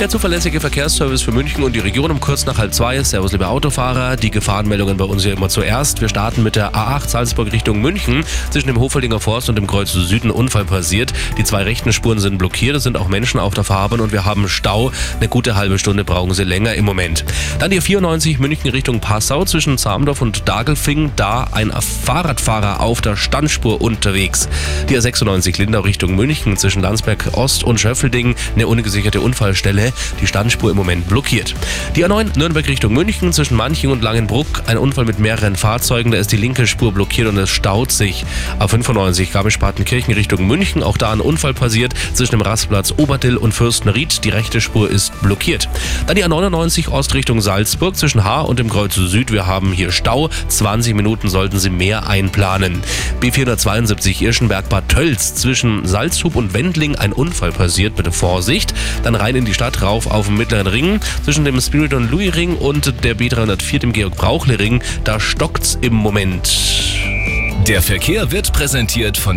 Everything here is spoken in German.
Der zuverlässige Verkehrsservice für München und die Region um kurz nach halb zwei. Servus, liebe Autofahrer. Die Gefahrenmeldungen bei uns hier immer zuerst. Wir starten mit der A8 Salzburg Richtung München. Zwischen dem Hofeldinger Forst und dem Kreuz Süden Unfall passiert. Die zwei rechten Spuren sind blockiert. Es sind auch Menschen auf der Fahrbahn und wir haben Stau. Eine gute halbe Stunde brauchen sie länger im Moment. Dann die 94 München Richtung Passau zwischen Zamdorf und Dagelfing. Da ein Fahrradfahrer auf der Standspur unterwegs. Die A96 Lindau Richtung München zwischen Landsberg Ost und Schöffelding. Eine ungesicherte Unfallstelle die Standspur im Moment blockiert. Die A9 Nürnberg Richtung München zwischen Manching und Langenbruck. Ein Unfall mit mehreren Fahrzeugen, da ist die linke Spur blockiert und es staut sich. A95 Garmisch-Partenkirchen Richtung München, auch da ein Unfall passiert zwischen dem Rastplatz Oberdill und Fürstenried. Die rechte Spur ist blockiert. Dann die A99 Ost Richtung Salzburg zwischen Haar und dem Kreuz Süd. Wir haben hier Stau. 20 Minuten sollten Sie mehr einplanen. B472 Irschenberg-Bad Tölz zwischen Salzhub und Wendling ein Unfall passiert. Bitte Vorsicht. Dann rein in die Stadt rauf auf dem Mittleren Ring. Zwischen dem Spiridon Louis Ring und der B304, dem Georg Brauchle Ring, da stockt's im Moment. Der Verkehr wird präsentiert von